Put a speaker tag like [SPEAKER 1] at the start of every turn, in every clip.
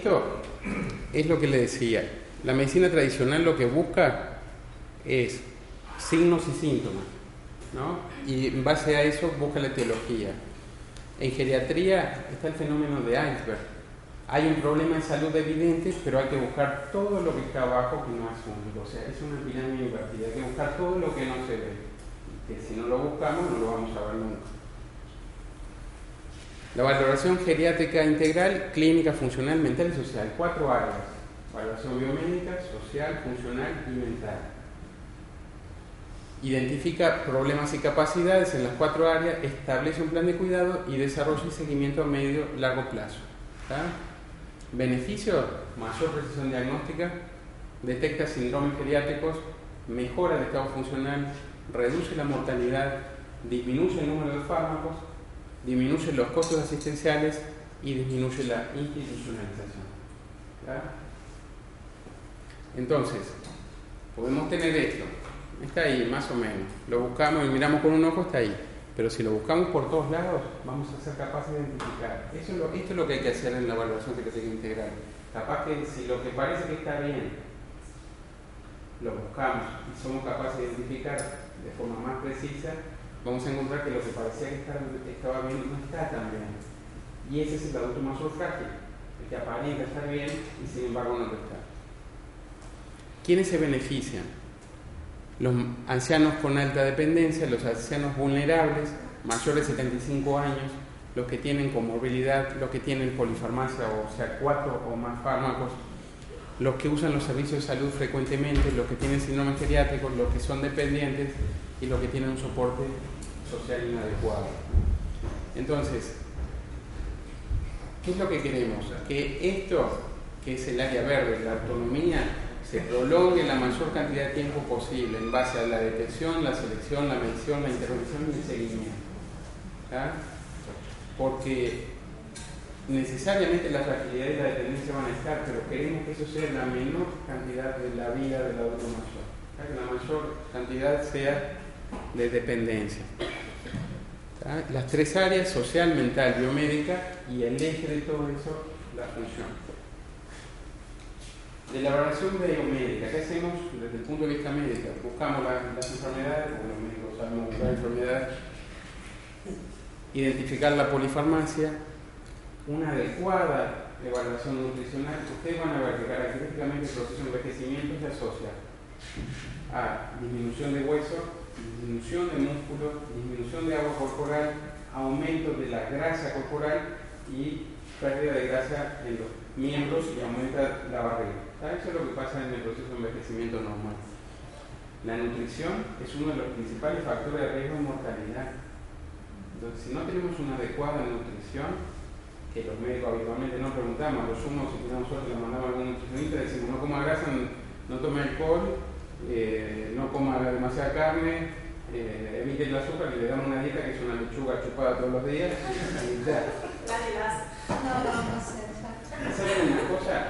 [SPEAKER 1] Esto es lo que le decía. La medicina tradicional lo que busca es signos y síntomas, ¿no? Y en base a eso busca la etiología. En geriatría está el fenómeno de iceberg. Hay un problema de salud evidente, pero hay que buscar todo lo que está abajo que no es único. O sea, es una pirámide invertida. Hay que buscar todo lo que no se ve. Que si no lo buscamos, no lo vamos a ver nunca. La valoración geriátrica integral, clínica, funcional, mental y social. Cuatro áreas. Valoración biomédica, social, funcional y mental. Identifica problemas y capacidades en las cuatro áreas, establece un plan de cuidado y desarrolla y seguimiento a medio largo plazo. Beneficio, mayor precisión diagnóstica, detecta síndromes geriátricos, mejora el estado funcional, reduce la mortalidad, disminuye el número de fármacos, disminuye los costos asistenciales y disminuye la institucionalización. Entonces, podemos tener esto, está ahí más o menos, lo buscamos y miramos con un ojo, está ahí, pero si lo buscamos por todos lados, vamos a ser capaces de identificar. Eso es lo, esto es lo que hay que hacer en la evaluación que que integral. Capaz que si lo que parece que está bien, lo buscamos y somos capaces de identificar de forma más precisa, vamos a encontrar que lo que parecía que estaba, bien no está tan bien. Y ese es el adulto mayor frágil, el que aparenta estar bien y sin embargo no lo está. ¿Quiénes se benefician? Los ancianos con alta dependencia, los ancianos vulnerables, mayores de 75 años, los que tienen comorbilidad, los que tienen polifarmacia, o sea, cuatro o más fármacos, los que usan los servicios de salud frecuentemente, los que tienen síndrome geriátrico, los que son dependientes y los que tienen un soporte social inadecuado. Entonces, ¿qué es lo que queremos? Que esto, que es el área verde, la autonomía, se prolongue la mayor cantidad de tiempo posible en base a la detección, la selección, la medición, la intervención y el seguimiento. Porque necesariamente la fragilidad y la dependencia van a estar, pero queremos que eso sea la menor cantidad de la vida del adulto mayor. Que la mayor cantidad sea de dependencia. Las tres áreas, social, mental, biomédica, y el eje de todo eso, la función. De la evaluación biomédica, ¿qué hacemos desde el punto de vista médico? Buscamos las enfermedades, como los médicos sabemos buscar enfermedades, identificar la polifarmacia, una adecuada evaluación nutricional, ustedes van a ver que característicamente el proceso de envejecimiento se asocia a disminución de hueso disminución de músculo, disminución de agua corporal, aumento de la grasa corporal y pérdida de grasa en los miembros y aumenta la barriga. Eso es lo que pasa en el proceso de envejecimiento normal. La nutrición es uno de los principales factores de riesgo de mortalidad. Entonces, si no tenemos una adecuada nutrición, que los médicos habitualmente no preguntamos, los sumos, si tenemos suerte, le mandamos a algún nutricionista, decimos no coma grasa, no tome alcohol, eh, no coma demasiada carne, eh, evite el azúcar y le damos una dieta que es una lechuga chupada todos los días. Y ya. No, no, no sé. ¿Saben una cosa?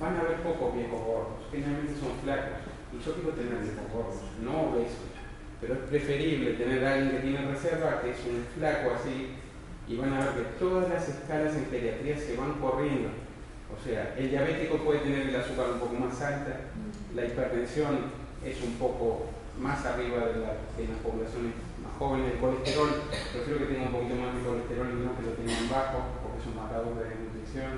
[SPEAKER 1] Van a haber pocos viejos gordos, generalmente son flacos. Y yo quiero tener viejos gordos, no obesos. Pero es preferible tener a alguien que tiene reserva que es un flaco así. Y van a ver que todas las escalas en pediatría se van corriendo. O sea, el diabético puede tener el azúcar un poco más alta, la hipertensión es un poco más arriba de, la, las poblaciones más jóvenes, el colesterol, prefiero que tenga un poquito más de colesterol y no que lo tengan bajo, porque es un marcador de nutrición.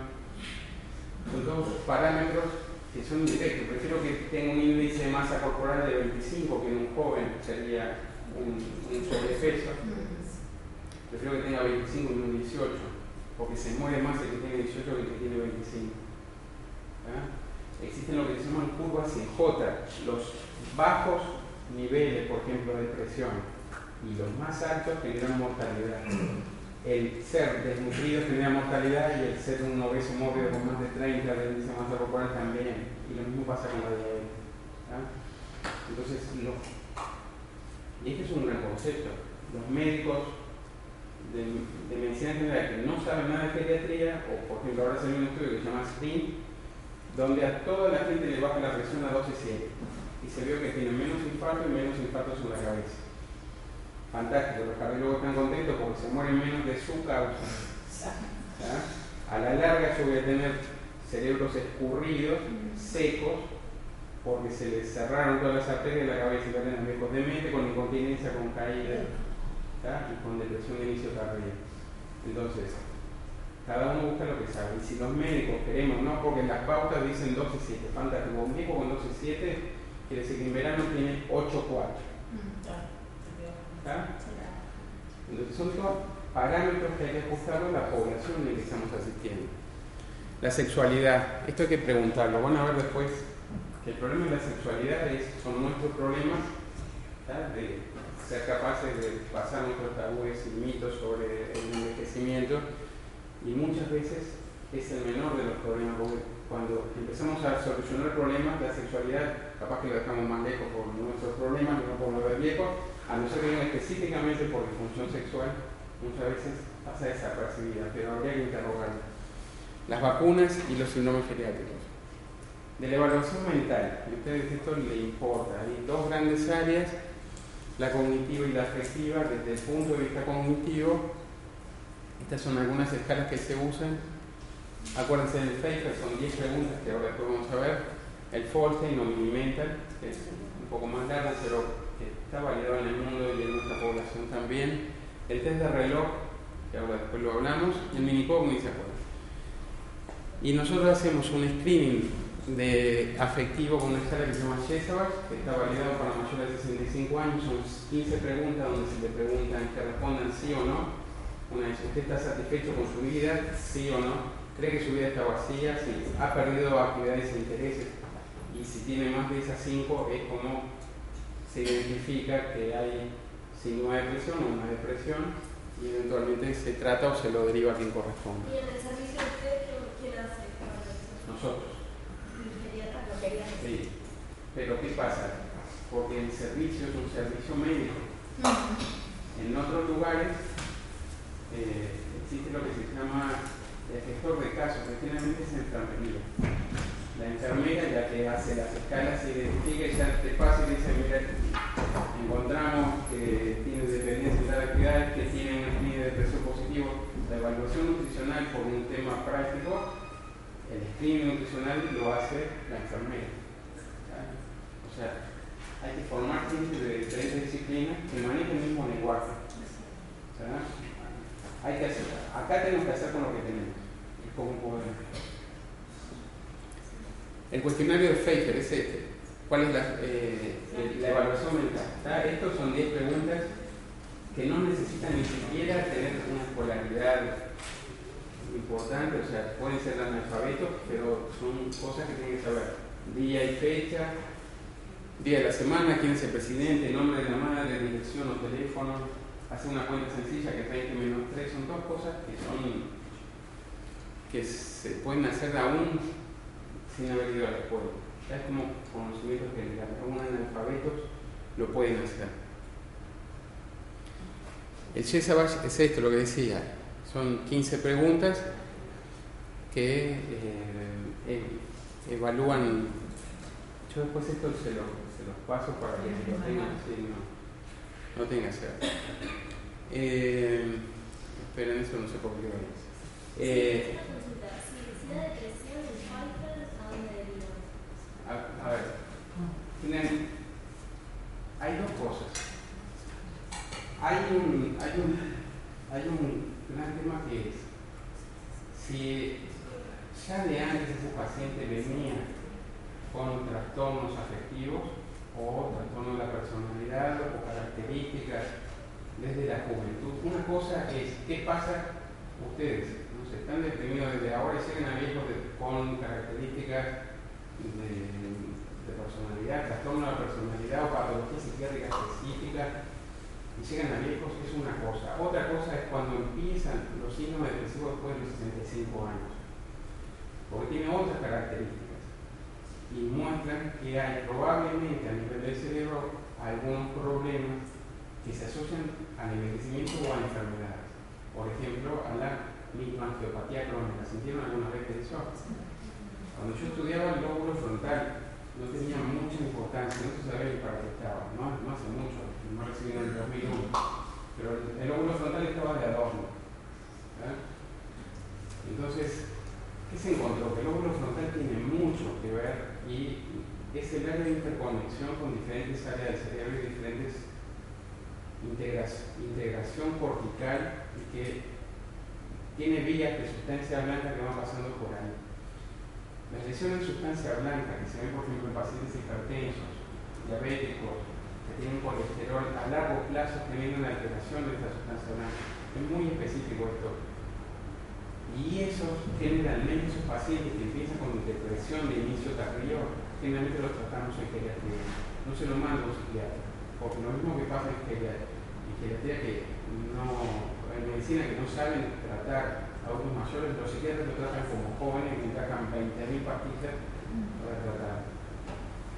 [SPEAKER 1] Son todos parámetros que son indirectos. Prefiero que tenga un índice de masa corporal de 25, que en un joven sería un, sobrepeso. Prefiero que tenga 25 y un 18, porque se muere más el que tiene 18 que el que tiene 25 existen lo que se llaman curvas en J, los bajos niveles, por ejemplo, de presión, y los más altos generan mortalidad. El ser desnutrido genera mortalidad y el ser un obeso mórbido con más de 30 de índice de masa corporal también. Y lo mismo pasa con la diabetes. Entonces, y este es un gran concepto. Los médicos de, medicina general que no saben nada de pediatría, o por ejemplo ahora salió un estudio que se llama SPIN, donde a toda la gente le baja la presión a 12,7 y se vio que tiene menos infarto y menos infartos en la cabeza. Fantástico, los cardiólogos están contentos porque se mueren menos de su causa. A la larga yo voy a tener cerebros escurridos, secos, porque se les cerraron todas las arterias de la cabeza y tener viejos de mente, con incontinencia, con caída y con depresión de inicio tardío. Entonces, cada uno busca lo que sabe. Y si los médicos queremos, no, porque las pautas dicen 12-7, fantástico, un viejo con 12-7 quiere decir que en verano tiene 8-4. Entonces son todos parámetros que hay que ajustar a la población en la que estamos asistiendo. La sexualidad, esto hay que preguntarlo, van a ver después que el problema de la sexualidad es, son nuestros problemas de ser capaces de pasar nuestros tabúes y mitos sobre el envejecimiento y muchas veces es el menor de los problemas, porque cuando empezamos a solucionar problemas, la sexualidad capaz que lo dejamos más lejos por nuestros problemas no por los del viejo, a no ser que específicamente por disfunción sexual, muchas veces pasa desapercibida, pero habría que interrogarla. Las vacunas y los síndromes geriátricos. De la evaluación mental, a ustedes esto le importa. Hay dos grandes áreas, la cognitiva y la afectiva. Desde el punto de vista cognitivo, estas son algunas escalas que se usan. Acuérdense del FACER, son 10 preguntas que ahora después vamos a ver. El Folstein o Minimental, que es un poco más largo, pero está validado en el mundo y en nuestra población también. El test de reloj, que ahora después lo hablamos, el minicognitive, ¿se acuerdan? Y nosotros hacemos un screening de afectivo con una escala que se llama Chesabach, que está validado para mayores de 65 años, son 15 preguntas donde se le preguntan que respondan sí o no. Una vez, ¿usted está satisfecho con su vida? Sí o no. ¿Cree que su vida está vacía? Sí. ¿Ha perdido actividades e intereses? Y si tiene más de esas 5 es como se identifica que hay signo de depresión o una depresión y eventualmente se trata o se lo deriva a quien corresponde.
[SPEAKER 2] ¿Y en el servicio de usted quién hace?
[SPEAKER 1] Nosotros.
[SPEAKER 2] Sí.
[SPEAKER 1] Pero ¿qué pasa? Porque el servicio es un servicio médico. En otros lugares eh, existe lo que se llama el gestor de casos, que generalmente es enfermería la enfermera ya que hace las escalas se identifica y ya te pasa y dice, mira, encontramos que tiene dependencia de tal actividad, que tiene un de peso positivo. La evaluación nutricional por un tema práctico, el screening nutricional lo hace la enfermera. O sea, hay que formar gente de diferentes disciplinas que manejen el mismo lenguaje. Hay que hacer, acá tenemos que hacer con lo que tenemos. Y cómo podemos. El cuestionario de Pfeiffer es este. ¿Cuál es la, eh, la evaluación mental? Estos son 10 preguntas que no necesitan ni siquiera tener una escolaridad importante, o sea, pueden ser analfabetos, pero son cosas que tienen que saber. Día y fecha, día de la semana, quién es el presidente, nombre de la madre, dirección o teléfono, hacer una cuenta sencilla que es 20 menos 3, son dos cosas que son que se pueden hacer aún sin haber ido a la escuela. Ya es como conocimiento general. Aún analfabetos lo pueden hacer. El Chesabach es esto, lo que decía. Son 15 preguntas que eh, eh, evalúan. Yo después esto se los, se los paso para que lo tengan así, no, no tenga que hacer. Eh, esperen, eso no sé por qué
[SPEAKER 2] lo eh,
[SPEAKER 1] a, ver, hay dos cosas. Hay un, hay un, hay un tema que es, si ya de antes ese paciente venía con trastornos afectivos o trastornos de la personalidad o características desde la juventud. Una cosa es, ¿qué pasa ustedes? Sé, están deprimidos desde ahora y siguen a viejos con características de, personalidad, trastorno de la personalidad o patología psiquiátrica específica y llegan a viejos es una cosa. Otra cosa es cuando empiezan los signos depresivos después de los 65 años, porque tiene otras características y muestran que hay probablemente a nivel del cerebro algunos problemas que se asocian al envejecimiento o a enfermedades. Por ejemplo, a la misma angiopatía crónica. ¿Sintieron alguna vez eso? Cuando yo estudiaba el lóbulo frontal, no tenía mucha importancia, no se sabía para qué estaba, no, hace mucho, no recibí en el 2001, pero el, lóbulo frontal estaba de adorno. Entonces, ¿Qué se encontró? Que el lóbulo frontal tiene mucho que ver y es el área de interconexión con diferentes áreas del cerebro y diferentes integración, cortical y que tiene vías de sustancia blanca que van pasando por ahí. Las lesiones de sustancia blanca que se ven, por ejemplo, en pacientes hipertensos, diabéticos, tienen colesterol a largo plazo teniendo una alteración de esta sustancia blanca. Es muy específico esto. Y esos, generalmente, esos pacientes que empiezan con depresión de inicio tardío, generalmente los tratamos en geriatría. No se lo mando a un psiquiatra. Porque lo mismo que pasa en geriatría, en geriatría que no, en medicina que no saben tratar a adultos mayores, los psiquiatras lo tratan como jóvenes que tratan 20.000 pastillas para tratar.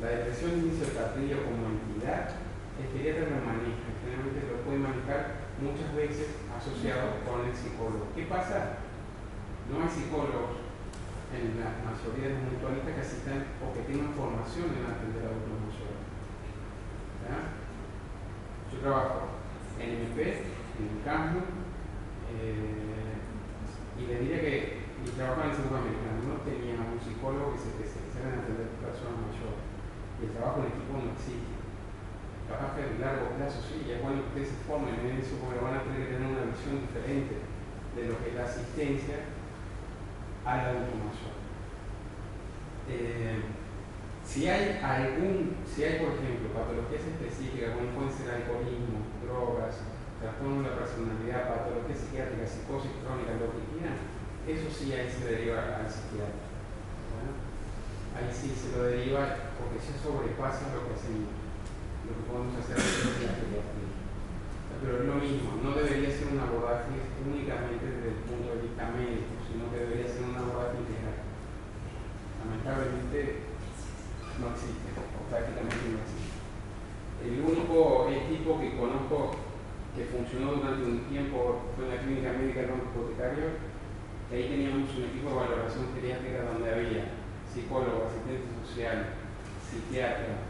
[SPEAKER 1] La depresión de inicio tardío como entidad, el geriatra lo maneja, generalmente lo puede manejar muchas veces asociado con el psicólogo. ¿Qué pasa? No hay psicólogos en la mayoría de los mutualistas que asistan o que tengan formación en atender a adultos mayores. Yo trabajo en MP, en el campo, eh, y le diría que mi trabajo en el Centro Americano no tenía un psicólogo que se especializara en atender a personas mayores. Y el trabajo en equipo no existe. A largo plazo sí, y es bueno que ustedes se formen en eso porque van a tener que tener una visión diferente de lo que es la asistencia al adulto mayor. Eh, si hay algún, si hay por ejemplo patologías específicas como pueden ser alcoholismo, drogas, trastorno de la personalidad, patologías psiquiátricas, psicosis crónica, lo que quieran, eso sí ahí se deriva al psiquiatra. Ahí sí se lo deriva porque ya sobrepasa lo que hacemos, lo que podemos hacer en la psiquiatría. Pero es lo mismo, no debería ser un abordaje únicamente desde el punto de vista médico, sino que debería ser un abordaje integral. Lamentablemente no existe, o prácticamente no existe. El único equipo que conozco que funcionó durante un tiempo fue en la clínica médica Hipotecario, que ahí teníamos un equipo de valoración geriátrica donde había psicólogo, asistente social, psiquiatra,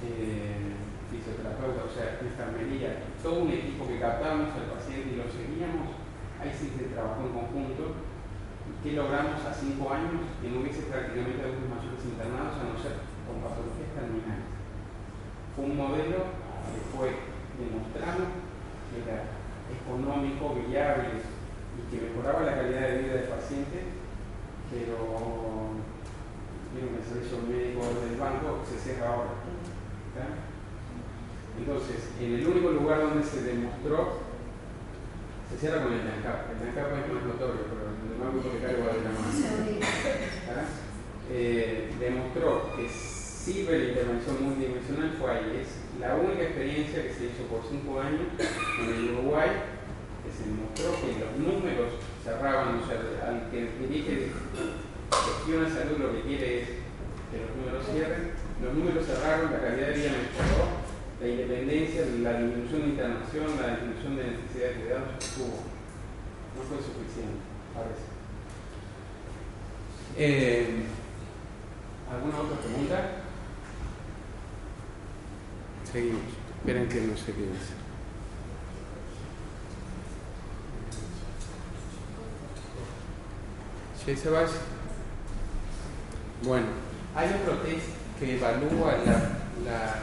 [SPEAKER 1] eh, fisioterapeuta, o sea, enfermería, todo un equipo que captábamos al paciente y lo seguíamos, ahí sí se trabajó en conjunto ¿Qué logramos a cinco años? Que no hubiese prácticamente adultos mayores internados a no ser con patologías terminales. Fue un modelo que fue demostrado que era económico, viable y que mejoraba la calidad de vida del paciente, pero vieron el servicio médico del banco se cierra ahora. Entonces, en el único lugar donde se demostró se cierra con el TANCAP. El TANCAP es más notorio, pero el Banco Hipotecario va a la mano. Eh, demostró que sirve la intervención multidimensional fue ahí. Es la única experiencia que se hizo por cinco años en el Uruguay que se demostró que los números cerraban, o sea, al que dirige gestiona salud lo que quiere es que los números cierren, los números cerraron, la calidad de vida mejoró la independencia, la disminución de internación, la disminución de necesidad de cuidados estuvo. No fue suficiente, parece. Eh, ¿Alguna otra pregunta? Seguimos. Esperen que no sé qué. ¿Sí, Sebas? Bueno, hay otro test que evalúa la, la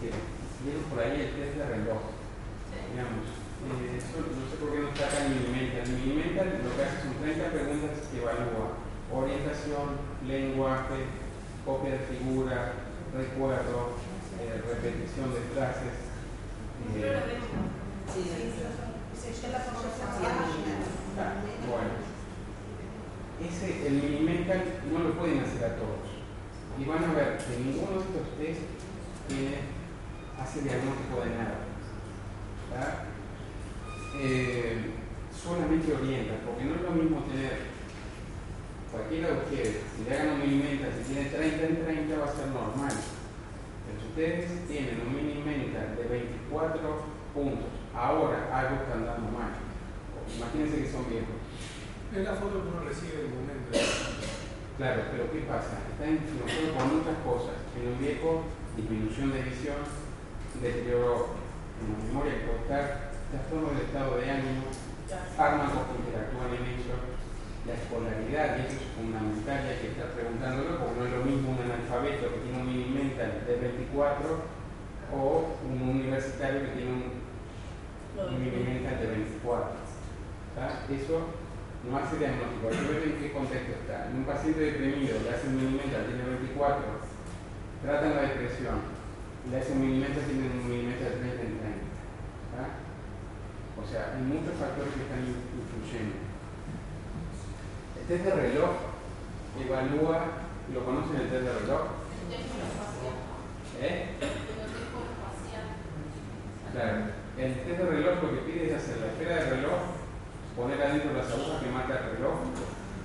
[SPEAKER 1] que vieron por ahí el test de reloj. Digamos, eh, eso, no sé por qué no está acá en Minimental. Minimental lo que hace son 30 preguntas que evalúa orientación, lenguaje, copia de figura, recuerdo, eh, repetición de frases. Eh, bueno, ese, el Minimental no lo pueden hacer a todos. Y van a ver que ninguno de estos test tiene hace diagnóstico de nada. Eh, solamente orienta, porque no es lo mismo tener cualquiera de ustedes, si le hagan un mini si tiene 30 en 30 va a ser normal. Pero si ustedes tienen un mini de 24 puntos, ahora algo está andando mal. Imagínense que son viejos.
[SPEAKER 3] Es la foto que uno recibe en el momento.
[SPEAKER 1] Claro, pero ¿qué pasa? Está influenciado por muchas cosas. En un viejo, disminución de visión, deterioro en la memoria corporal, trastorno del estado de ánimo, fármacos que interactúan en eso, la escolaridad, y eso es fundamental, hay que estar preguntándolo, porque no es lo mismo un analfabeto que tiene un mini mental de 24 o un universitario que tiene un, un mini mental de 24. Eso no hace diagnóstico, hay que ver en qué contexto está. En un paciente deprimido le hace un mini mental, tiene 24, tratan la depresión, le hace un mini mental, tiene un mini mental de 30 en 30. O sea, hay muchos factores que están influyendo. El test de reloj evalúa, ¿lo conocen el test de reloj? ¿Eh? Claro, el test de reloj lo que pide es hacer la esfera de reloj, poner adentro las agujas que marca el reloj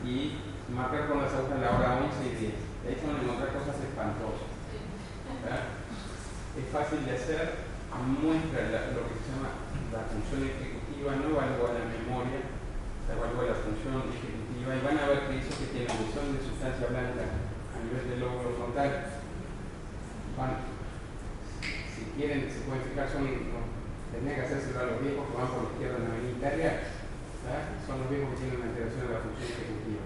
[SPEAKER 1] y marcar con las agujas la hora 11 y 10. De ahí van a encontrar cosas espantosas. Es fácil de hacer, muestra lo que se llama la función ejecutiva, no evalúa la memoria, evalúa la función ejecutiva y van a ver que eso que tiene emisión de sustancia blanca a nivel del lóbulo frontal, van, si quieren, se pueden fijar, son, tendría que hacérselo a los viejos que van por la izquierda en la avenida Italia, son los viejos que tienen una alteración de la función ejecutiva.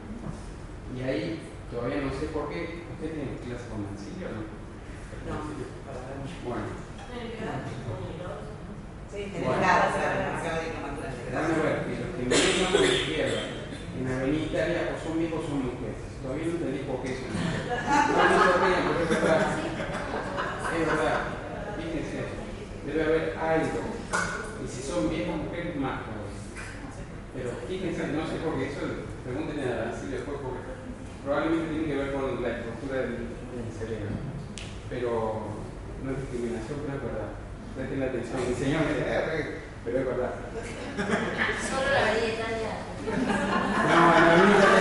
[SPEAKER 1] Y ahí todavía no sé por qué, ¿usted tiene clase con Mancillo o no?
[SPEAKER 4] No,
[SPEAKER 1] Bueno.
[SPEAKER 4] Sí, bueno, de
[SPEAKER 1] Van a ver que en Avenida Italia o son viejos o son mujeres. Todavía no entendí por qué son mujeres. No me porque es verdad. Es verdad. Fíjense. Debe haber algo. Y si son viejos mujeres, más Pero fíjense, no sé por qué eso, pregúntenle a Nancy después porque probablemente tiene que ver con la estructura del cerebro. Pero no es discriminación, pero es verdad presten atención. Mi señor me dice, pero es verdad.
[SPEAKER 2] Solo la María Italia.
[SPEAKER 1] No, la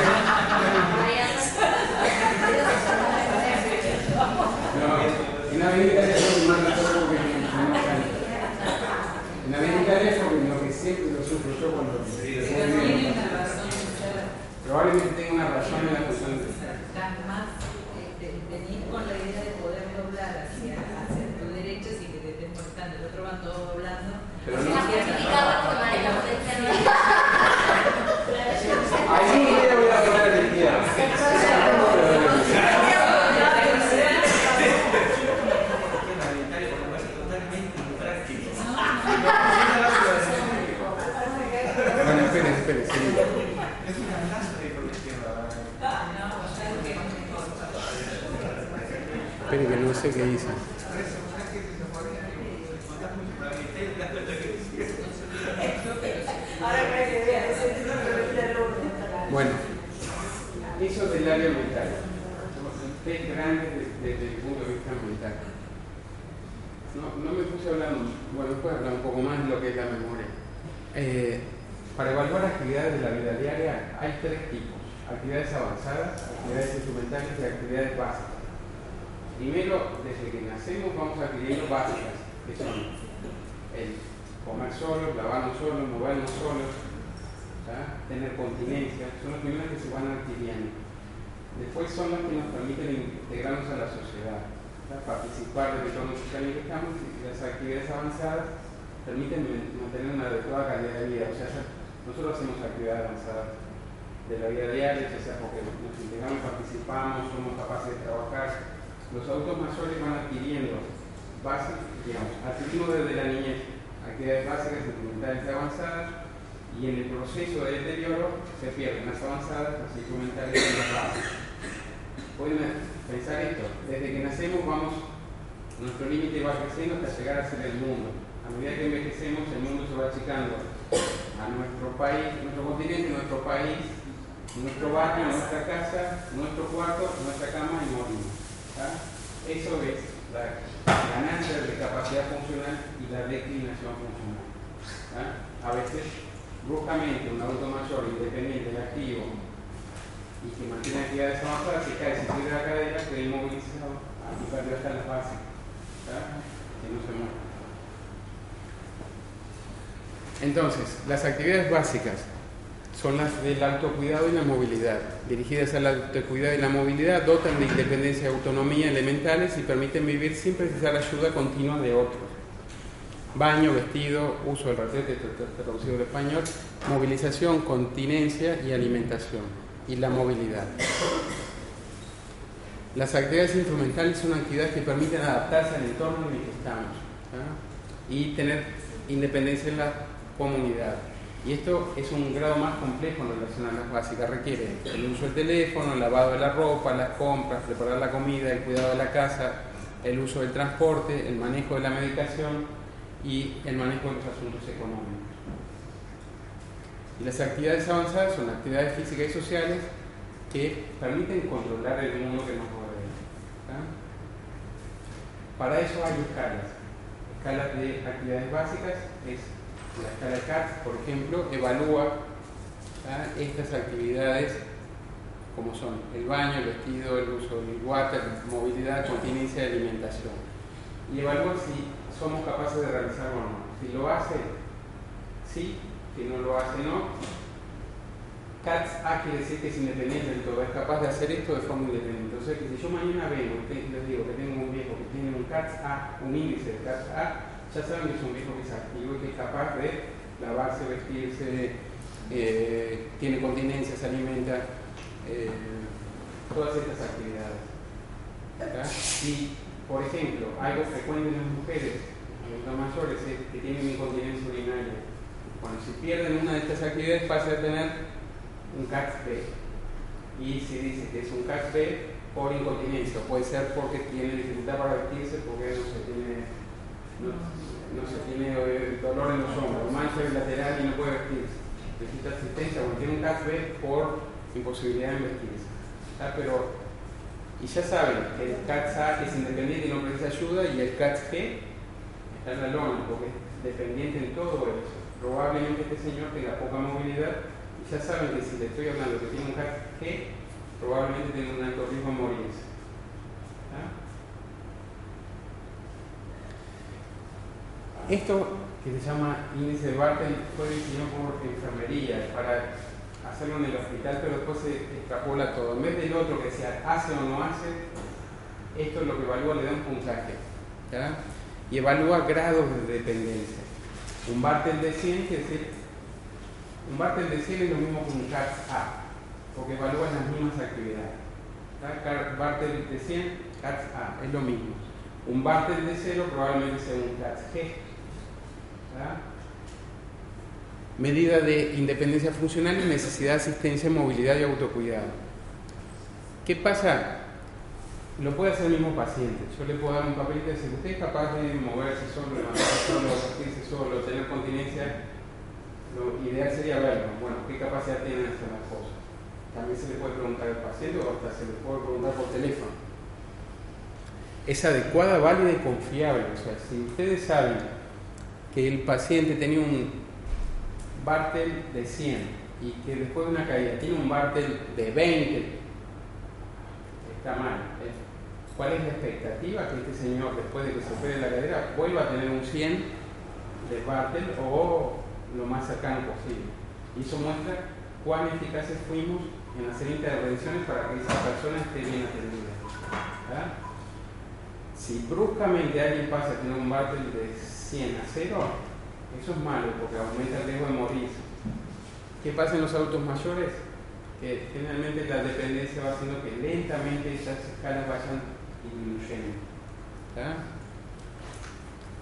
[SPEAKER 1] y en el proceso de deterioro se pierden las avanzadas, las instrumentales y las básicas. Pueden pensar esto, desde que nacemos vamos, nuestro límite va creciendo hasta llegar a ser el mundo. A medida que envejecemos, el mundo se va achicando a nuestro país, nuestro continente, nuestro país, nuestro barrio, nuestra casa, nuestro cuarto, nuestra cama y morimos. Eso es la ganancia de capacidad funcional y la declinación funcional. A veces, bruscamente, un adulto mayor, independiente, activo y que mantiene actividades se cae, se tira la cadera, queda inmovilizado y perdió hasta las bases. Que no se mueve. Entonces, las actividades básicas son las del autocuidado y la movilidad. Dirigidas al autocuidado y la movilidad, dotan de independencia y autonomía elementales y permiten vivir sin precisar ayuda continua de otros. Baño, vestido, uso del ratete, traducido al español, movilización, continencia y alimentación. y la movilidad. Las actividades instrumentales son actividades que permiten adaptarse al entorno en el que estamos ¿ah? y tener independencia en la comunidad. Y esto es un grado más complejo en relación a las básicas. Requiere el uso del teléfono, el lavado de la ropa, las compras, preparar la comida, el cuidado de la casa, el uso del transporte, el manejo de la medicación y el manejo de los asuntos económicos. Y las actividades avanzadas son actividades físicas y sociales que permiten controlar el mundo que nos rodea. Para eso hay escalas. Escalas de actividades básicas es la escala CAT, por ejemplo, evalúa estas actividades como son el baño, el vestido, el uso del water, movilidad, continencia y alimentación. Y evalúa si somos capaces de realizarlo o no. Si lo hace, sí, si no lo hace, no. CATS A quiere decir que es independiente del todo, es capaz de hacer esto de forma independiente. Entonces, si yo mañana vengo y les digo que tengo un viejo que tiene un CATS A, un índice de CATS A, ya saben que es un viejo que es activo y que es capaz de lavarse, vestirse, eh, tiene continencia, se alimenta, eh, todas estas actividades. Y, por ejemplo, algo frecuente en las mujeres, adultas mayores, es que tienen incontinencia urinaria. Cuando si pierden una de estas actividades pasa a tener un CAX-B. Y se dice que es un CAX-B por incontinencia, puede ser porque tiene dificultad para vestirse, porque no se tiene no, se tiene eh, dolor en los hombros, mancha bilateral y no puede vestirse. Necesita asistencia o tiene un CAT-B por imposibilidad de vestirse. Pero, y ya saben, el CAT-A es independiente y no precisa ayuda y el CAT-G está en la lona porque es dependiente en todo eso. Probablemente este señor tenga poca movilidad y ya saben que si le estoy hablando que tiene un CAT-G, probablemente tiene un alto riesgo de morirse. Esto que se llama índice de Bartel fue diseñado por enfermería para hacerlo en el hospital, pero después se extrapola todo. En vez del otro que decía hace o no hace, esto es lo que evalúa, le da un puntaje. Y evalúa grados de dependencia. Un Bartel de 100 quiere decir, un Bartel de 100 es lo mismo que un CATS A, porque evalúa las mismas actividades. Bartel de 100, CATS A, es lo mismo. Un Bartel de 0 probablemente sea un CATS G Medida de independencia funcional y necesidad de asistencia, movilidad y autocuidado. ¿Qué pasa? Lo puede hacer el mismo paciente. Yo le puedo dar un papelito y decir, usted es capaz de moverse solo, levantarse solo, vestirse solo, tener continencia. Lo ideal sería verlo. Bueno, ¿qué capacidad tiene de hacer las cosas? También se le puede preguntar al paciente o hasta se le puede preguntar por teléfono. Es adecuada, válida y confiable. O sea, si ustedes saben que el paciente tenía un Bartel de 100 y que después de una caída tiene un Bartel de 20, está mal. ¿eh? ¿Cuál es la expectativa? Que este señor, después de que se opere la cadera, vuelva a tener un 100 de Bartel o lo más cercano posible. Y eso muestra cuán eficaces fuimos en hacer intervenciones para que esa persona esté bien atendida. Si bruscamente alguien pasa a tener un Bartel de 100 a 0, eso es malo porque aumenta el riesgo de morir. ¿Qué pasa en los adultos mayores? Que generalmente la dependencia va haciendo que lentamente esas escalas vayan disminuyendo.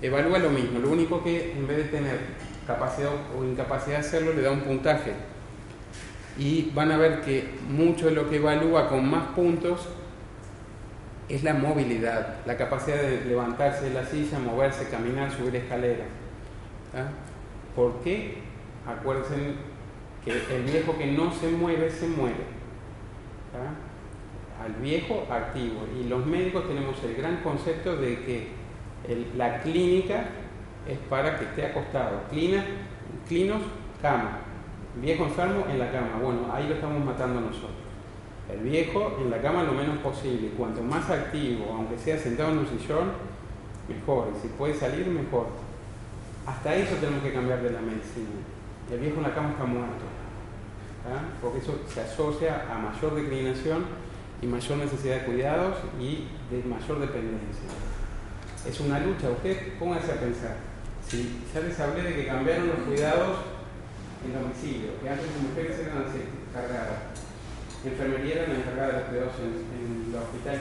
[SPEAKER 1] Evalúa lo mismo, lo único que en vez de tener capacidad o incapacidad de hacerlo le da un puntaje. Y van a ver que mucho de lo que evalúa con más puntos es la movilidad, la capacidad de levantarse de la silla, moverse, caminar, subir escaleras. ¿Por qué? Acuérdense que el viejo que no se mueve, se muere. Al viejo activo. Y los médicos tenemos el gran concepto de que la clínica es para que esté acostado. Clina, clinos, cama. Viejo enfermo en la cama. Bueno, ahí lo estamos matando nosotros. El viejo en la cama lo menos posible. Cuanto más activo, aunque sea sentado en un sillón, mejor. Y si puede salir, mejor. Hasta eso tenemos que cambiar de la medicina. El viejo en la cama está muerto. Porque eso se asocia a mayor declinación y mayor necesidad de cuidados y de mayor dependencia. Es una lucha. Usted póngase a pensar. Si ya les hablé de que cambiaron los cuidados en domicilio, que antes las mujeres eran cargadas enfermería era la encargada de los cuidados en, en el hospital.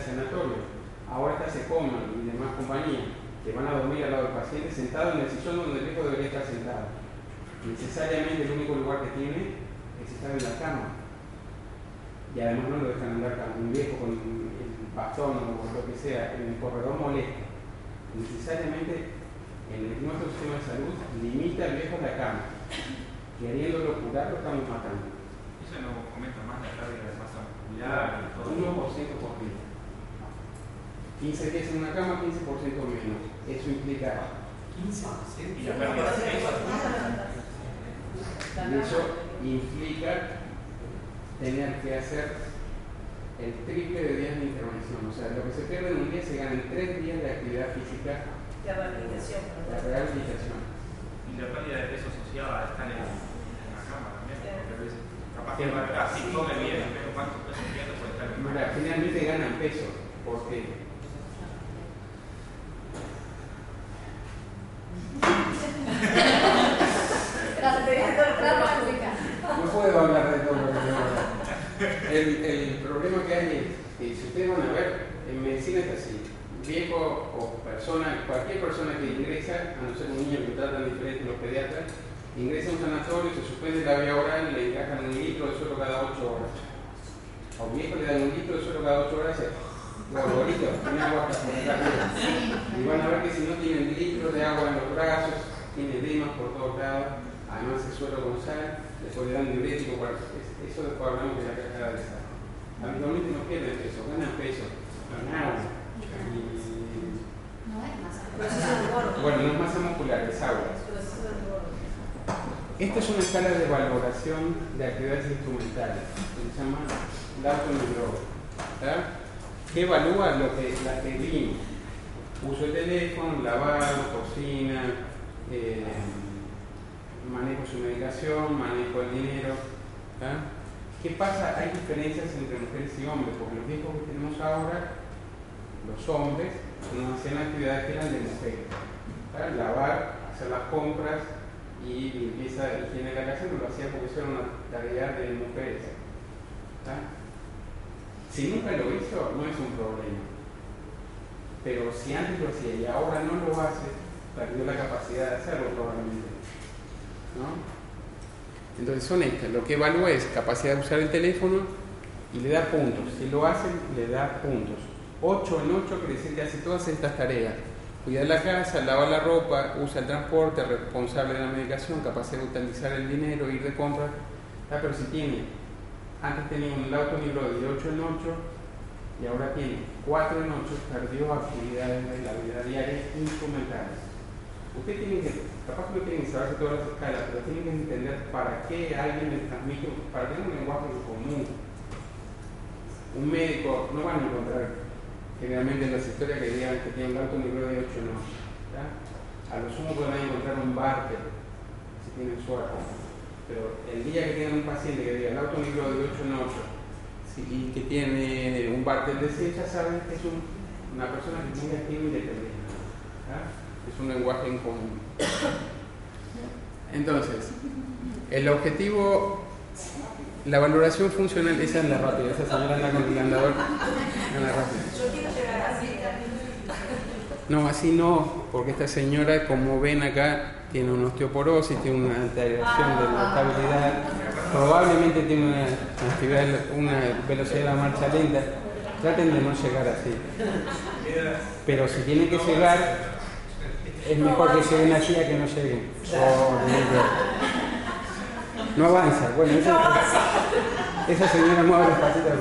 [SPEAKER 1] Ahora está Secoman y demás compañías que van a dormir al lado del paciente sentado en el sillón donde el viejo debería estar sentado. Necesariamente el único lugar que tiene es estar en la cama. Y además no lo dejan andar con un viejo con el bastón o lo que sea en el corredor molesta. Necesariamente en el- nuestro sistema de salud limita al viejo a la cama. Queriéndolo curar lo estamos matando.
[SPEAKER 3] Eso no comenta más la pérdida de masa muscular y todo.
[SPEAKER 1] 1% por día. 15 días en una cama, 15% menos. Eso implica
[SPEAKER 3] 15%. Y la pérdida de peso.
[SPEAKER 1] Y eso implica tener que hacer el triple de días de intervención. O sea, lo que se pierde en un día se gana en tres días de actividad física
[SPEAKER 2] La rehabilitación.
[SPEAKER 1] de rehabilitación.
[SPEAKER 3] Y la pérdida de peso asociada a estar en, en la cama también. Porque a veces, capaz que así come bien, pero cuántos pesos pierde por estar en la
[SPEAKER 1] Mira,
[SPEAKER 3] cama.
[SPEAKER 1] finalmente ganan peso. porque No puedo hablar de todo el, el problema que hay es que si ustedes van a ver, en medicina es así. Viejo o persona, cualquier persona que ingresa, a no ser un niño que tratan diferente los pediatras, ingresa a un sanatorio, se suspende la vía oral, le encajan un litro de suelo cada 8 horas. A un viejo le dan un litro de suelo cada 8 horas, gorgorito, tiene agua hasta por acá. Y van a ver que si no tienen litros de agua en los brazos, tiene edemas por todos lados, además el suelo con sal, después le dan diurético, eso después hablamos de la cascada de sal. Habitualmente no pierden peso, ganan peso, ganan agua. Y-
[SPEAKER 2] No es masa.
[SPEAKER 1] bueno, no es masa muscular, es agua. Esta es una escala de valoración de actividades instrumentales, que se llama Lawton y Grove, ¿tá? Que evalúa lo que, la que vimos. Uso de teléfono, lavado, cocina, eh, manejo su medicación, manejo del dinero. ¿Qué pasa? Hay diferencias entre mujeres y hombres, porque los viejos que tenemos ahora, los hombres, no hacían actividades que eran de mujeres. Lavar, hacer las compras y limpieza higiene de la casa no lo hacía porque eso era una tarea de mujeres. Si nunca lo hizo, no es un problema. Pero si antes lo hacía y ahora no lo hace, perdió la capacidad de hacerlo probablemente. ¿no? Entonces son estas. Lo que evalúa es capacidad de usar el teléfono y le da puntos. Si lo hacen, le da puntos. 8 en 8 quiere decir que hace todas estas tareas. Cuida la casa, lava la ropa, usa el transporte, responsable de la medicación, capacidad de utilizar el dinero, ir de compras. Ah, pero si tiene, antes tenía un auto libro de 8 en 8 y ahora tiene 4 en 8, perdió actividades de la vida diaria instrumentales. Usted tiene que, capaz que no tiene que saberse todas las escalas, pero tiene que entender para qué alguien le transmite, para tener un lenguaje común. Un médico no van a encontrar generalmente en las historias que digan que tiene un auto libro de 8 en 8. ¿ya? A lo sumo pueden encontrar un barter, si tienen suerte. Pero el día que tienen un paciente que diga el auto libro de 8 en 8 sí, y que tiene un barter de 100, ya saben que es un- una persona que es muy activa. Es un lenguaje en común. Entonces, el objetivo, la valoración funcional, esa es la rápida, esa señora anda con el andador,
[SPEAKER 4] quiero llegar así.
[SPEAKER 1] No, así no, porque esta señora, como ven acá, tiene una osteoporosis, tiene una alteración de la estabilidad, probablemente tiene una, actividad, una velocidad de la marcha lenta. Traten de no llegar así. Pero si tienen que llegar, es mejor que lleguen así a que no lleguen. Oh, no avanza. Bueno, esa, esa señora mueve las patitas.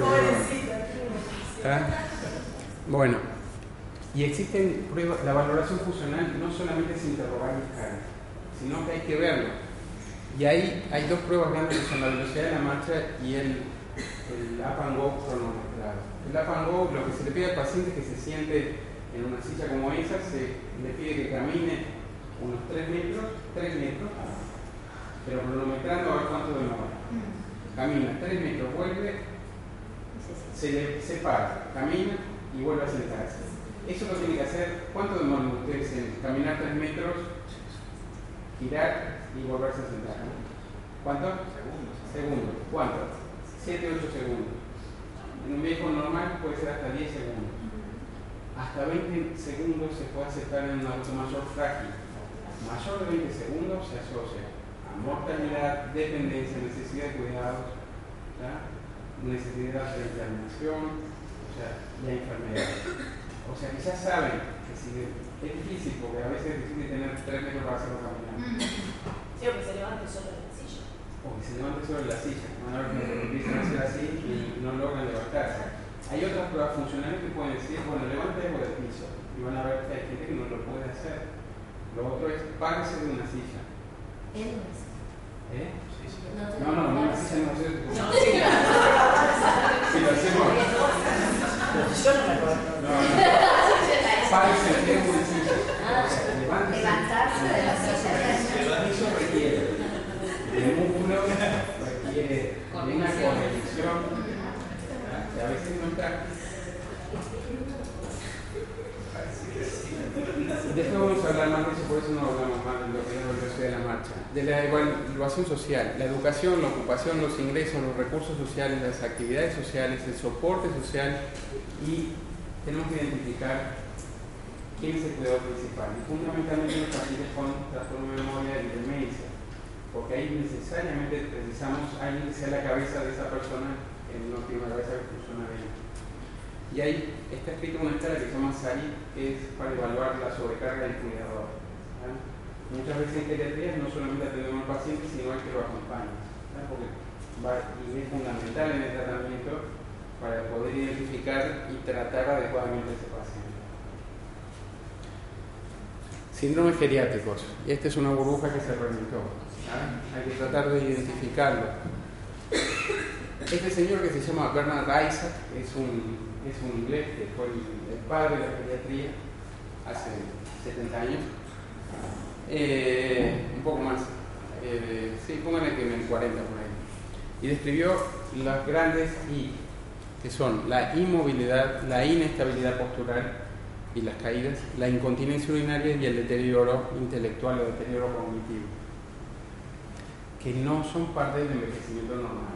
[SPEAKER 1] ¿Está? Bueno, y existen pruebas, la valoración funcional no solamente es interrogar el cara, sino que hay que verlo. Y ahí hay dos pruebas grandes que son la velocidad de la marcha y el, el up and go cronometrado. El up and go, lo que se le pide al paciente es que se siente en una silla como esa, se le pide que camine unos 3 metros, 3 metros, pero cronometrando a ver cuánto demora. Camina 3 metros, vuelve, se, le, se para, camina y vuelve a sentarse. Eso lo tiene que hacer, ¿cuánto demoran ustedes en caminar 3 metros, girar y volverse a sentar? ¿Cuánto?
[SPEAKER 3] Segundos.
[SPEAKER 1] Segundos. ¿Cuánto? 7, 8 segundos. En un viejo normal puede ser hasta 10 segundos. Hasta 20 segundos se puede aceptar en un adulto mayor frágil. Mayor de 20 segundos se asocia a mortalidad, dependencia, necesidad de cuidados, necesidad de internación, o sea, la enfermedad. O sea que ya saben que si es difícil, porque a veces es difícil tener 3 metros para hacerlo caminar.
[SPEAKER 2] Sí, o que se levante solo en la silla.
[SPEAKER 1] O que se levante solo en la silla. Van a ver que empiezan a hacer así y no logran levantarse. Hay otras pruebas funcionales que pueden decir, bueno, levante algo del piso. Y van a ver que hay gente que no lo puede hacer. Lo otro es, párese de una silla.
[SPEAKER 2] ¿En una silla?
[SPEAKER 1] ¿Eh?
[SPEAKER 3] Sí, sí.
[SPEAKER 1] No, no, en una silla no.
[SPEAKER 4] No,
[SPEAKER 1] Si lo hacemos.
[SPEAKER 2] Yo no me acuerdo.
[SPEAKER 1] No.
[SPEAKER 2] Levantarse de la silla.
[SPEAKER 1] Requiere de músculo, requiere de una conexión que a veces no está. Después vamos a hablar más de eso, por eso no hablamos más de lo que es de la marcha. De la evaluación social, la educación, la ocupación, los ingresos, los recursos sociales, las actividades sociales, el soporte social y tenemos que identificar quién es el cuidador principal. Y fundamentalmente los pacientes con trastorno de memoria y demencia, porque ahí necesariamente precisamos alguien que sea la cabeza de esa persona en una cabeza que funciona bien. Y ahí está escrito una escala que se llama SARI, que es para evaluar la sobrecarga del cuidador. Muchas veces en geriatría no solamente atendemos al paciente, sino al que lo acompaña, porque es fundamental en el tratamiento para poder identificar y tratar adecuadamente a ese paciente. Síndromes geriátricos. Esta es una burbuja que se reventó. Hay que tratar de identificarlo. Este señor que se llama Bernard Isaac es un es un inglés que fue el, padre de la pediatría hace 70 años. Eh, un poco más, eh, sí, pónganle que en el 40 por ahí. Y describió las grandes I, que son la inmovilidad, la inestabilidad postural y las caídas, la incontinencia urinaria y el deterioro intelectual o deterioro cognitivo, que no son parte del envejecimiento normal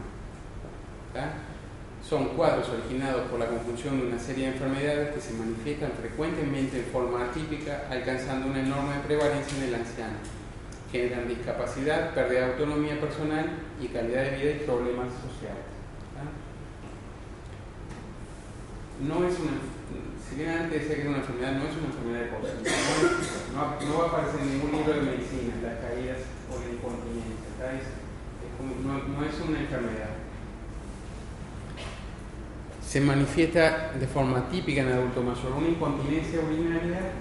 [SPEAKER 1] son cuadros originados por la conjunción de una serie de enfermedades que se manifiestan frecuentemente en forma atípica, alcanzando una enorme prevalencia en el anciano. Generan discapacidad, pérdida de autonomía personal y calidad de vida y problemas sociales. No es una, si bien antes decía que era una enfermedad, no es una enfermedad de poder. No, va a aparecer en ningún libro de medicina las caídas o la incontinencia. no, no es una enfermedad se manifiesta de forma típica en el adulto mayor. Una incontinencia urinaria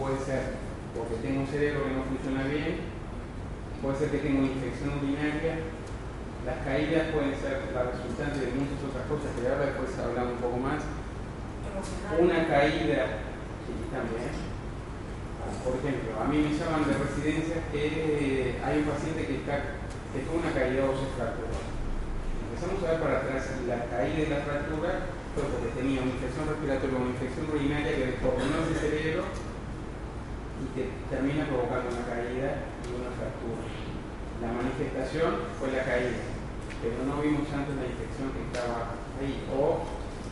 [SPEAKER 1] puede ser porque tengo un cerebro que no funciona bien, puede ser que tenga una infección urinaria, las caídas pueden ser la resultante de muchas otras cosas que ahora después hablamos un poco más. Una caída, sí, también. Por ejemplo, a mí me llaman de residencia que hay un paciente que, está, que tuvo una caída ósea fracturada empezamos a ver para atrás la caída de la fractura fue porque tenía una infección respiratoria, una infección urinaria que descoordinó ese cerebro y que termina provocando una caída y una fractura. La manifestación fue la caída, pero no vimos antes la infección que estaba ahí, o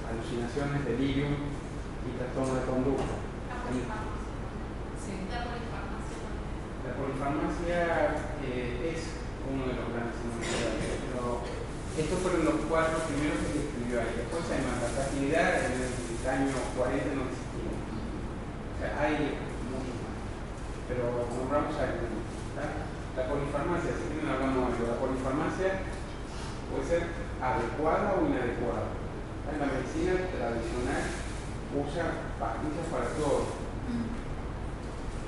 [SPEAKER 1] alucinaciones, delirium y trastorno de conducta. La polifarmacia eh, es uno de los grandes pero estos fueron los cuatro primeros que se escribió ahí. Después hay más. La facilidad en el año 40 no existía. O sea, hay muchos más. Pero nombramos algunos. La polifarmacia, si tienen hablamos de la polifarmacia, puede ser adecuada o inadecuada. La medicina tradicional usa pastillas para todo.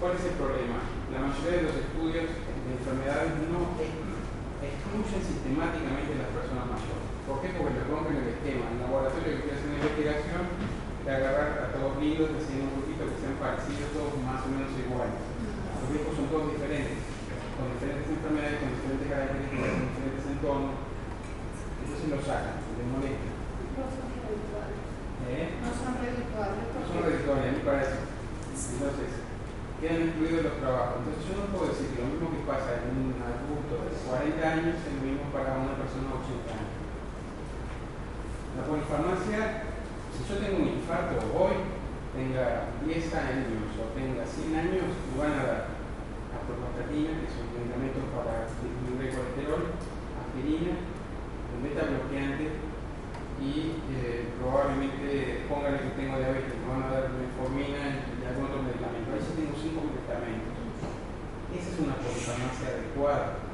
[SPEAKER 1] ¿Cuál es el problema? La mayoría de los estudios de enfermedades no excluyen sistemáticamente a las personas mayores. ¿Por qué? Porque le rompen el esquema. En el laboratorio que hacer una investigación, de agarrar a todos lindos, haciendo un grupito que sean parecidos, todos más o menos iguales. Los viejos son todos diferentes, con diferentes enfermedades, con diferentes características, con diferentes entornos. Entonces lo sacan, les molesta.
[SPEAKER 2] ¿Eh? No son redituables.
[SPEAKER 1] No son redituables, a mí parece. Entonces, quedan incluidos los trabajos. Entonces yo no puedo decir que lo mismo que pasa en un adulto de 40 años es lo mismo para una persona de 80 años. La polifarmacia, si yo tengo un infarto hoy, tenga 10 años o tenga 100 años, me van a dar atorvastatina, que son medicamentos para disminuir el colesterol, aspirina, un beta bloqueante y eh, probablemente póngale que tengo diabetes, me van a dar metformina y algún otro medicamento. Ahí sí tengo 5 medicamentos. Esa es una polifarmacia adecuada.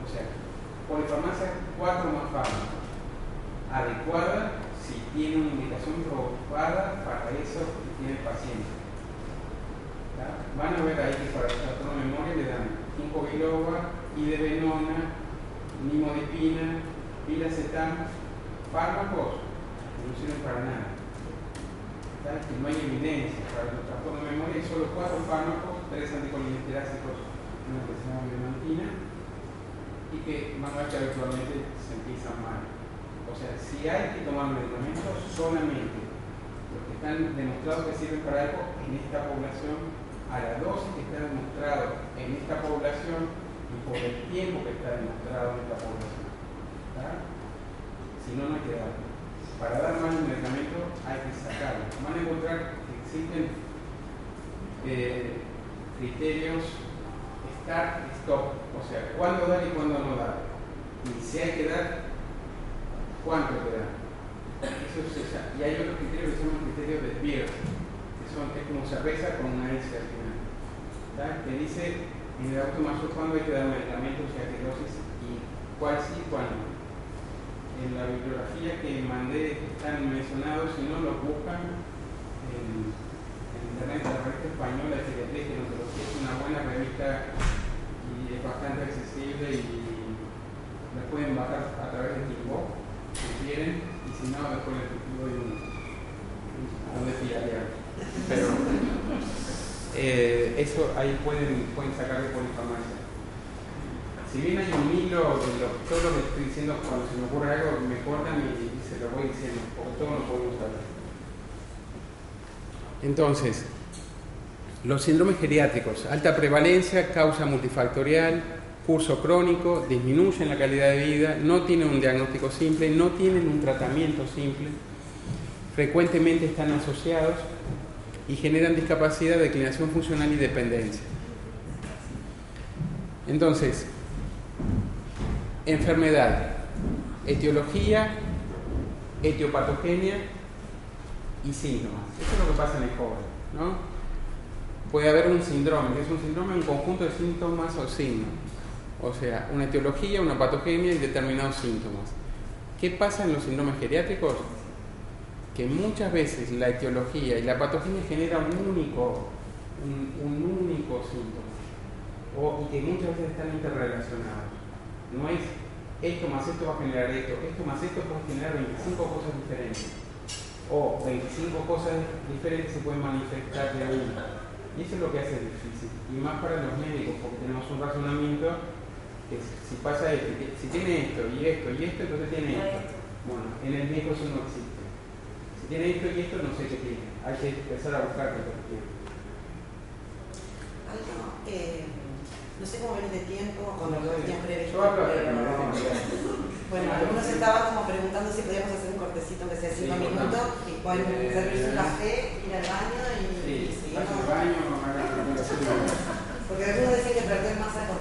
[SPEAKER 1] O sea, polifarmacia 4 más fármacos. Adecuada si tiene una indicación probada para eso que tiene el paciente. Van a ver ahí que para el de memoria le dan 5 biloba, idebenona, nimodipina, pilacetam, fármacos que no sirven para nada. Que no hay evidencia para el trastorno de memoria, hay solo 4 fármacos, 3 anticolinesterácicos, una que se llama y que a ver que habitualmente se empiezan mal. O sea, si hay que tomar medicamentos, solamente los que están demostrados que sirven para algo en esta población, a la dosis que está demostrado en esta población y por el tiempo que está demostrado en esta población. Si no, no hay que darlo. Para dar más un medicamento hay que sacarlo. Van a encontrar que existen eh, criterios start, stop, o sea, cuándo dar y cuándo no dar. Y si hay que dar, ¿Cuánto te da? Eso es esa. Y hay otros criterios que son los criterios de Beer, que son, es como cerveza con una S al final. Que dice en el auto mayor cuándo hay que dar medicamentos, o sea, qué dosis y cuál sí y cuál no. En la bibliografía que mandé están mencionados, si no los buscan en, internet, la revista española de que es una buena revista y es bastante accesible y la pueden bajar a través de Timbo si quieren, y si no, después les doy un, un Pero eh, eso ahí pueden, pueden sacar de polifarmacia. Si bien hay un hilo de lo, todo lo que estoy diciendo, cuando se me ocurre algo, me cortan y, se lo voy diciendo, porque todo lo podemos saber. Entonces, los síndromes geriátricos, alta prevalencia, causa multifactorial, curso crónico, disminuyen la calidad de vida, no tienen un diagnóstico simple, no tienen un tratamiento simple, frecuentemente están asociados y generan discapacidad, declinación funcional y dependencia. Entonces, enfermedad, etiología, etiopatogenia y síntomas. Eso es lo que pasa en el joven. ¿no? Puede haber un síndrome, que es un síndrome, un conjunto de síntomas o signos. O sea, una etiología, una patogenia y determinados síntomas. ¿Qué pasa en los síndromes geriátricos? Que muchas veces la etiología y la patogenia generan un único, un, único síntoma. O, y que muchas veces están interrelacionados. No es esto más esto va a generar esto, esto más esto puede generar 25 cosas diferentes. O 25 cosas diferentes se pueden manifestar de una. Y eso es lo que hace difícil. Y más para los médicos, porque tenemos un razonamiento que si pasa esto, si tiene esto y esto y esto, entonces tiene esto. Bueno, en el médico eso no existe. Si tiene esto y esto, no sé qué tiene. Hay que empezar a buscar qué tiene.
[SPEAKER 2] Algo, eh, no sé cómo viene de tiempo, con lo que tenías previsto. Bueno, algunos estaban como preguntando si podíamos hacer un cortecito que sea 5 minutos y pueden servirse un café, ir al baño y,
[SPEAKER 1] sí,
[SPEAKER 2] y seguir.
[SPEAKER 1] baño,
[SPEAKER 2] Porque algunos decían que perder masa corporal.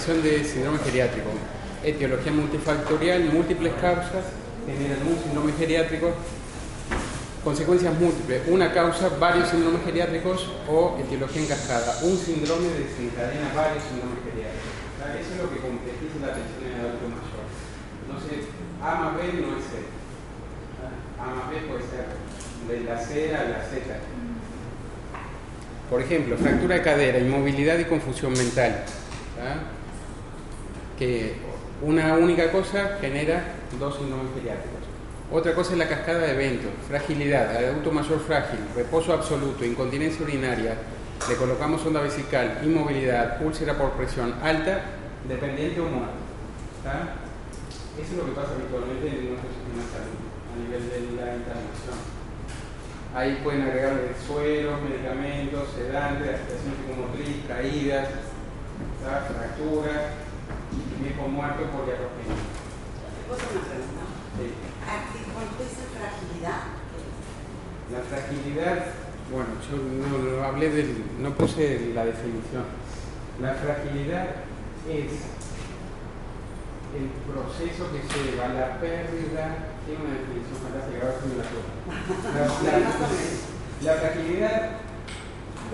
[SPEAKER 1] Aparición de síndrome geriátrico. Etiología multifactorial, múltiples causas, generan un síndrome geriátrico, consecuencias múltiples, una causa, varios síndromes geriátricos o etiología en cascada. Un síndrome desencadena varios síndromes geriátricos. Eso es lo que complejiza la atención en el adulto mayor. Entonces, A más B no es C. A más B puede ser de la C a la Z. Por ejemplo, fractura de cadera, inmovilidad y confusión mental. ¿tá? Que una única cosa genera dos síndromes geriátricos. Otra cosa es la cascada de eventos, fragilidad, adulto mayor frágil, reposo absoluto, incontinencia urinaria, le colocamos sonda vesical, inmovilidad, úlcera por presión alta, dependiente o muerto. Eso es lo que pasa habitualmente en nuestro sistema de salud, a nivel de la internación. Ahí pueden agregar sueros, medicamentos, sedantes, agitación psicomotriz, caídas, fracturas, viejo muerto por. Sí.
[SPEAKER 2] Aquí, Cuando tú dices fragilidad,
[SPEAKER 1] La fragilidad, bueno, yo no, no hablé del, no puse la definición. La fragilidad es el proceso que lleva a la pérdida, tiene una definición fantástica, ahora la. La, la- la fragilidad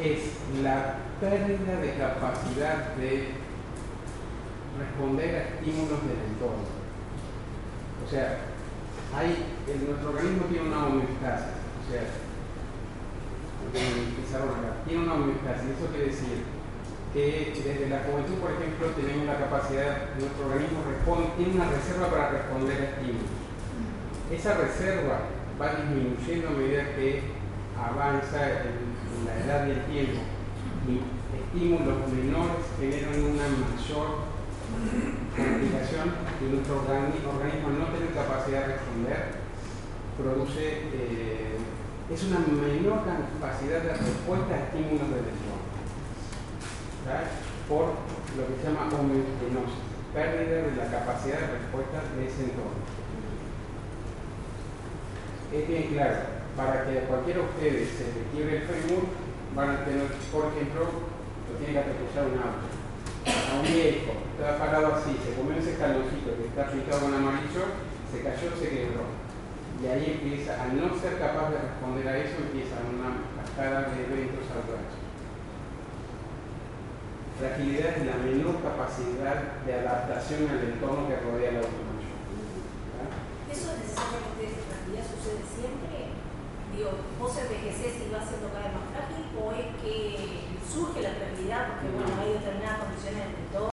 [SPEAKER 1] es la pérdida de capacidad de responder a estímulos del entorno. O sea, hay, nuestro organismo tiene una homeostasis, o sea, acá, tiene una homeostasis, eso quiere decir que desde la juventud, por ejemplo, tenemos la capacidad, nuestro organismo responde, tiene una reserva para responder a estímulos. Esa reserva va disminuyendo a medida que avanza en la edad y el tiempo. Y estímulos menores generan una mayor complicación y nuestro organi- organismo no tener capacidad de responder produce eh, es una menor capacidad de respuesta a estímulos del entorno por lo que se llama homeostenosis, pérdida de la capacidad de respuesta de ese entorno. Es bien claro, para que cualquiera de ustedes se le quiebre el fémur, van a tener, por ejemplo, lo tiene que atropellar un auto. A un viejo, está parado así, se comió ese escaloncito que está pintado con amarillo, se cayó, se quebró. Y ahí empieza, al no ser capaz de responder a eso, empieza una cascada de eventos adversos. Fragilidad es la menor capacidad de adaptación al entorno que rodea al auto mayor. ¿verdad?
[SPEAKER 5] ¿Eso necesariamente es fragilidad sucede siempre? Digo, vos envejeces y vas siendo cada vez más frágil o es que surge la fragilidad porque bueno, hay determinadas condiciones del entorno